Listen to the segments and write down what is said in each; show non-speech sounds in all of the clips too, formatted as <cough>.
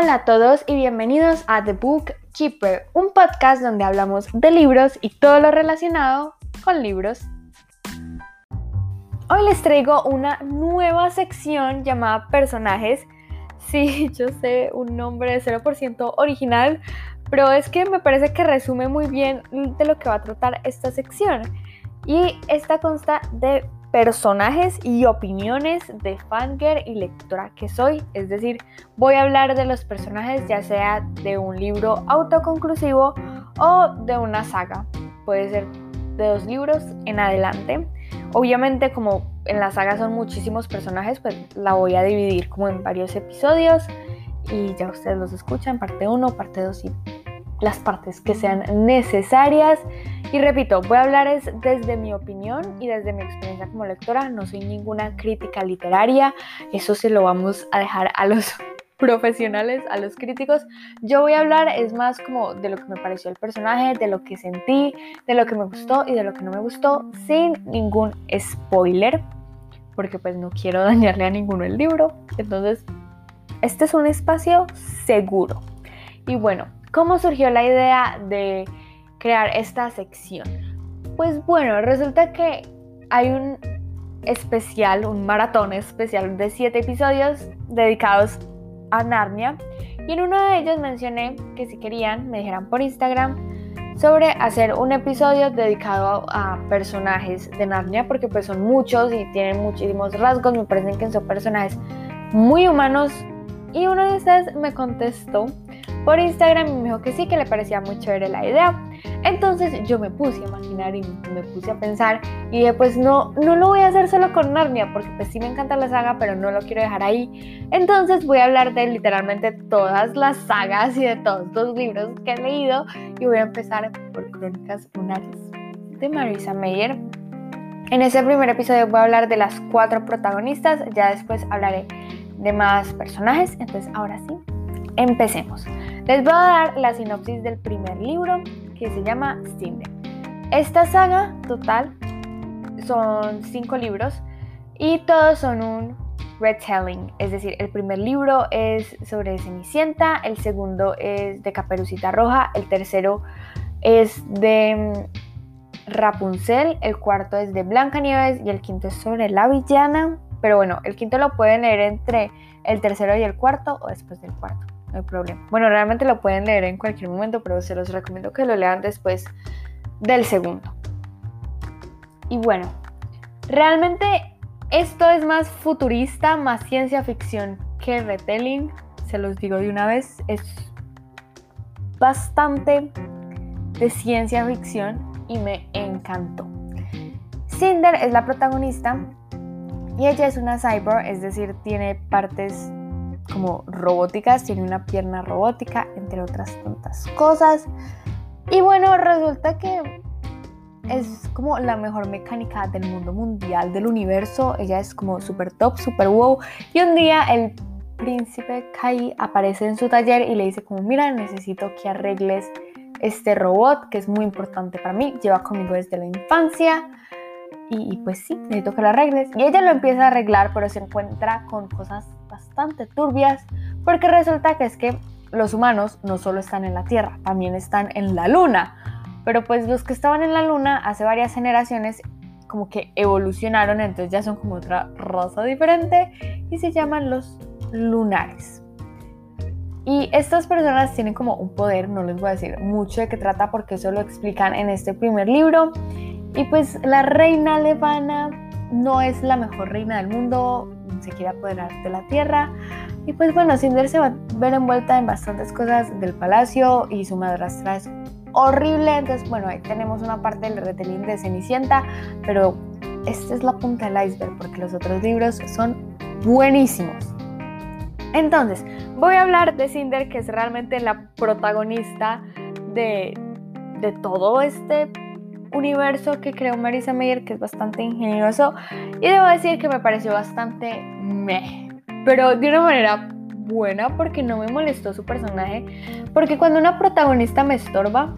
Hola a todos y bienvenidos a The Book Keeper, un podcast donde hablamos de libros y todo lo relacionado con libros. Hoy les traigo una nueva sección llamada Personajes. Sí, <laughs> yo sé, un nombre de 0% original, pero es que me parece que resume muy bien de lo que va a tratar esta sección. Y esta consta de personajes y opiniones de fangirl y lectora que soy. Es decir, voy a hablar de los personajes ya sea de un libro autoconclusivo o de una saga. Puede ser de dos libros en adelante. Obviamente como en la saga son muchísimos personajes, pues la voy a dividir como en varios episodios y ya ustedes los escuchan, parte 1, parte 2 y las partes que sean necesarias. Y repito, voy a hablar es desde mi opinión y desde mi experiencia como lectora. No soy ninguna crítica literaria. Eso se lo vamos a dejar a los <laughs> profesionales, a los críticos. Yo voy a hablar es más como de lo que me pareció el personaje, de lo que sentí, de lo que me gustó y de lo que no me gustó, sin ningún spoiler, porque pues no quiero <laughs> dañarle a ninguno el libro. Entonces, este es un espacio seguro. Y bueno, ¿cómo surgió la idea de crear esta sección? Pues bueno, resulta que hay un especial, un maratón especial de siete episodios dedicados a Narnia y en uno de ellos mencioné que si querían me dijeran por Instagram sobre hacer un episodio dedicado a, personajes de Narnia porque pues son muchos y tienen muchísimos rasgos, me parecen que son personajes muy humanos y uno de ustedes me contestó por Instagram y me dijo que sí, que le parecía muy chévere la idea. Entonces yo me puse a imaginar y me puse a pensar y dije, pues no, no lo voy a hacer solo con Narnia, porque pues sí me encanta la saga, pero no lo quiero dejar ahí. Entonces voy a hablar de literalmente todas las sagas y de todos los libros que he leído y voy a empezar por Crónicas Lunares de Marisa Meyer. En ese primer episodio voy a hablar de las cuatro protagonistas, ya después hablaré de más personajes, entonces ahora sí, empecemos. Les voy a dar la sinopsis del primer libro que se llama Cinder. Esta saga total son cinco libros y todos son un retelling, es decir, el primer libro es sobre Cenicienta, el segundo es de Caperucita Roja, el tercero es de mm, Rapunzel, el cuarto es de Blancanieves y el quinto es sobre la villana, pero bueno, el quinto lo pueden leer entre el tercero y el cuarto o después del cuarto no hay problema. Bueno, realmente lo pueden leer en cualquier momento, pero se los recomiendo que lo lean después del segundo. Y bueno, realmente esto es más futurista, más ciencia ficción que retelling. Se los digo de una vez, es bastante de ciencia ficción y me encantó. Cinder es la protagonista y ella es una cyborg, es decir, tiene partes como robóticas, tiene una pierna robótica, entre otras tantas cosas. Y bueno, resulta que es como la mejor mecánica del mundo mundial, del universo. Ella es como super top, super wow. Y un día el príncipe Kai aparece en su taller y le dice como, mira, necesito que arregles este robot que es muy importante para mí. Lleva conmigo desde la infancia. Y, y pues sí, necesito que lo arregles. Y ella lo empieza a arreglar, pero se encuentra con cosas bastante turbias, porque resulta que es que los humanos no solo están en la Tierra, también están en la Luna. Pero pues los que estaban en la Luna hace varias generaciones como que evolucionaron, entonces ya son como otra raza diferente y se llaman los lunares. Y estas personas tienen como un poder, no les voy a decir mucho de qué trata porque eso lo explican en este primer libro. Y pues la reina Levana no es la mejor reina del mundo, se quiere apoderar de la tierra. Y pues bueno, Cinder se va a ver envuelta en bastantes cosas del palacio y su madrastra es horrible. Entonces, bueno, ahí tenemos una parte del retelín de Cenicienta, pero esta es la punta del iceberg porque los otros libros son buenísimos. Entonces, voy a hablar de Cinder, que es realmente la protagonista de, de todo este universo que creó Marisa Meyer, que es bastante ingenioso. Y debo decir que me pareció bastante meh, pero de una manera buena porque no me molestó su personaje. Porque cuando una protagonista me estorba,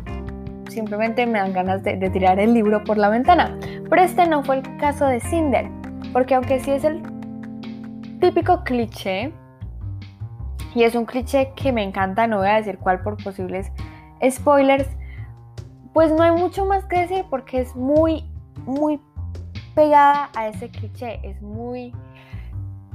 simplemente me dan ganas de, de tirar el libro por la ventana. Pero este no fue el caso de Cinder, porque aunque sí es el típico cliché, Y es un cliché que me encanta, no voy a decir cuál por posibles spoilers. Pues no hay mucho más que decir porque es muy, muy pegada a ese cliché. Es muy...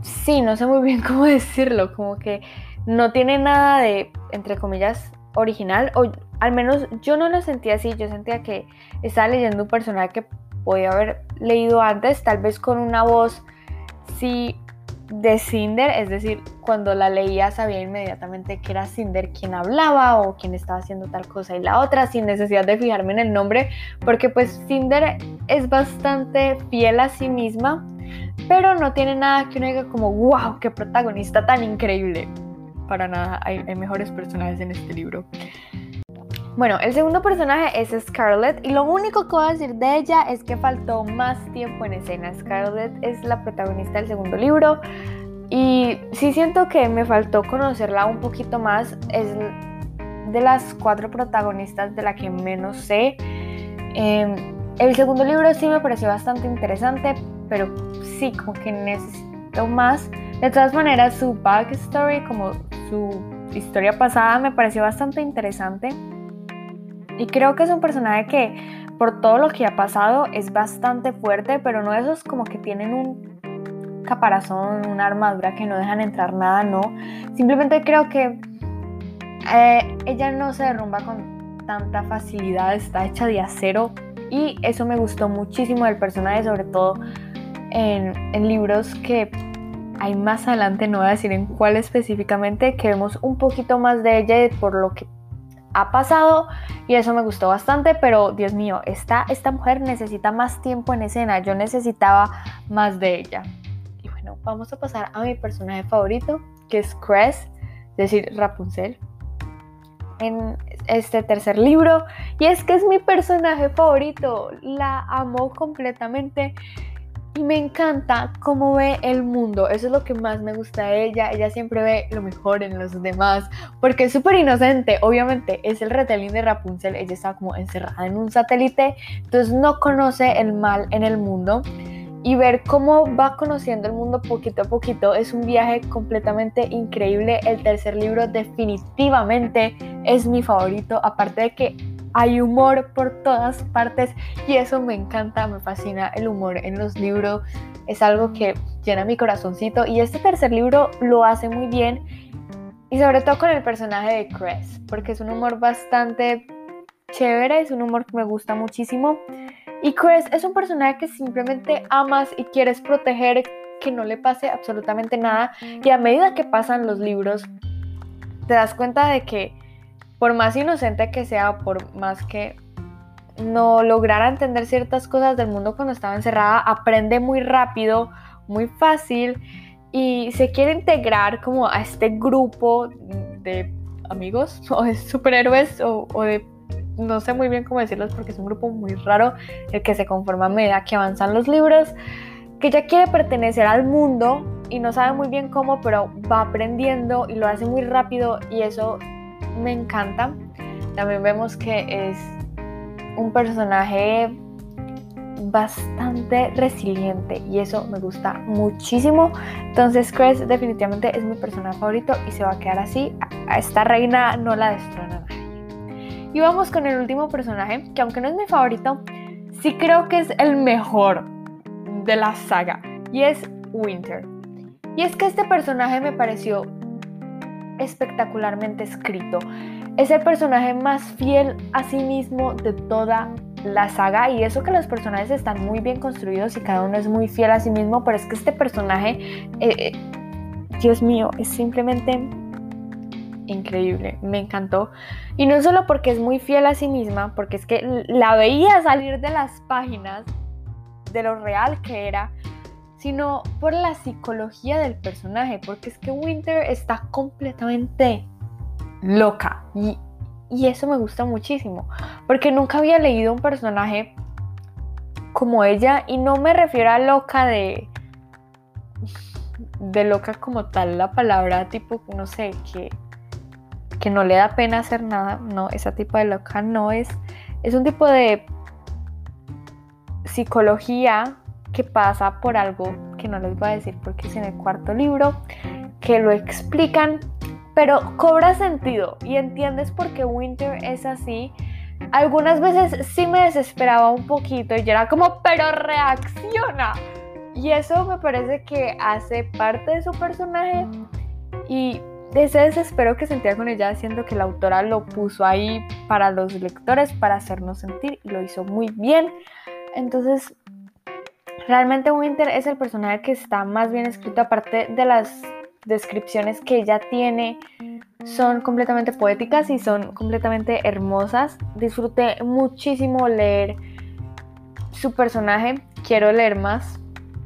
Sí, no sé muy bien <laughs> cómo decirlo. Como que no tiene nada de, entre comillas, original. O al menos yo no lo sentía así. Yo sentía que estaba leyendo un personaje que podía haber leído antes. Tal vez con una voz, sí, de Cinder, es decir, cuando la leía sabía inmediatamente que era Cinder quien hablaba o quien estaba haciendo tal cosa y la otra sin necesidad de fijarme en el nombre, porque pues Cinder es bastante fiel a sí misma, pero no tiene nada que uno diga como, wow, qué protagonista tan increíble. Para nada, hay, hay mejores personajes en este libro. Bueno, el segundo personaje es Scarlett y lo único que voy a decir de ella es que faltó más tiempo en escena. Scarlett es la protagonista del segundo libro y sí siento que me faltó conocerla un poquito más. Es de las cuatro protagonistas de la que menos sé. Em, el segundo libro sí me pareció bastante interesante, pero sí, como que necesito más. De todas maneras, su backstory, como su historia pasada, me pareció bastante interesante. Y creo que es un personaje que por todo lo que ha pasado es bastante fuerte, pero no esos como que tienen un caparazón, una armadura que no dejan entrar nada, no. Simplemente creo que eh, ella no se derrumba con tanta facilidad, está hecha de acero y eso me gustó muchísimo del personaje, sobre todo en, en libros que hay más adelante, no voy a decir en cuál específicamente, que vemos un poquito más de ella por lo que ha pasado y eso me gustó bastante, pero Dios mío, esta, esta mujer necesita más tiempo en escena, yo necesitaba más de ella. Y bueno, vamos a pasar a mi personaje favorito, que es Cress, es decir, Rapunzel, en este tercer libro. Y es que es mi personaje favorito, la amo completamente y me encanta cómo ve el mundo. Eso es lo que más me gusta de ella. Ella siempre ve lo mejor en los demás. Porque es súper inocente. Obviamente es el retelling de Rapunzel. Ella está como encerrada en un satélite. Entonces no conoce el mal en el mundo. Y ver cómo va conociendo el mundo poquito a poquito es un viaje completamente increíble. El tercer libro definitivamente es mi favorito. Aparte de que hay humor por todas partes y eso me encanta, me fascina el humor en los libros, es algo que llena mi corazoncito y este tercer libro lo hace muy bien y sobre todo con el personaje de Cress, porque es un humor bastante chévere, es un humor que me gusta muchísimo. Y Cress es un personaje que simplemente amas y quieres proteger, que no le pase absolutamente nada. Y a medida que pasan los libros te das cuenta de que por más inocente que sea, por más que no lograra entender ciertas cosas del mundo cuando estaba encerrada, aprende muy rápido, muy fácil y se quiere integrar como a este grupo de amigos <laughs> o de superhéroes o, de no sé muy bien cómo decirlos porque es un grupo muy raro el que se conforma a medida que avanzan los libros, que ya quiere pertenecer al mundo y no sabe muy bien cómo, pero va aprendiendo y lo hace muy rápido y eso me encanta. También vemos que es un personaje bastante resiliente y eso me gusta muchísimo. Entonces Cress definitivamente es mi personaje favorito y se va a quedar así. A esta reina no la destrona nadie. Y vamos con el último personaje, que aunque no es mi favorito, sí creo que es el mejor de la saga y es Winter. Y es que este personaje me pareció espectacularmente escrito. Es el personaje más fiel a sí mismo de toda la saga y eso que los personajes están muy bien construidos y cada uno es muy fiel a sí mismo, pero es que este personaje, eh, eh, Dios mío, es simplemente increíble, me encantó. Y no solo porque es muy fiel a sí misma, porque es que la veía salir de las páginas de lo real que era, sino por la psicología del personaje, porque es que Winter está completamente loca y, eso me gusta muchísimo, porque nunca había leído un personaje como ella y no me refiero a loca de de loca como tal la palabra tipo no sé que que no le da pena hacer nada no esa tipo de loca no es es un tipo de psicología que pasa por algo que no les voy a decir porque es en el cuarto libro, que lo explican, pero cobra sentido y entiendes por qué Winter es así. Algunas veces sí me desesperaba un poquito y yo era como, pero reacciona. Y eso me parece que hace parte de su personaje y ese desespero que sentía con ella, siento que la autora lo puso ahí para los lectores, para hacernos sentir y lo hizo muy bien. Entonces, realmente Winter es el personaje que está más bien escrito, aparte de las descripciones que ella tiene, son completamente poéticas y son completamente hermosas. Disfruté muchísimo leer su personaje, quiero leer más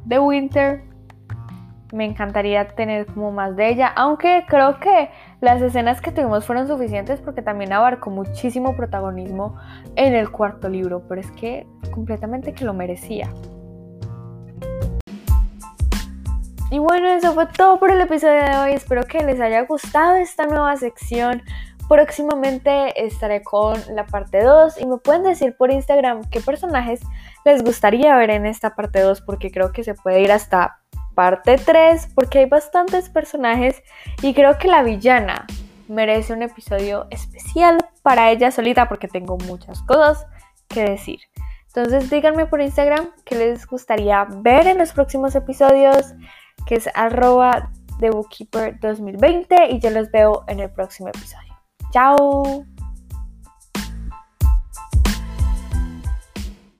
de Winter me encantaría tener como más de ella, aunque creo que las escenas que tuvimos fueron suficientes porque también abarcó muchísimo protagonismo en el cuarto libro, pero es que completamente que lo merecía. Y bueno, eso fue todo por el episodio de hoy. Espero que les haya gustado esta nueva sección. Próximamente estaré con la parte 2 y me pueden decir por Instagram qué personajes les gustaría ver en esta parte 2 porque creo que se puede ir hasta parte 3 porque hay bastantes personajes y creo que la villana merece un episodio especial para ella solita porque tengo muchas cosas que decir. Entonces díganme por Instagram qué les gustaría ver en los próximos episodios, que es arroba de Bookkeeper 2020 y yo los veo en el próximo episodio. ¡Chao!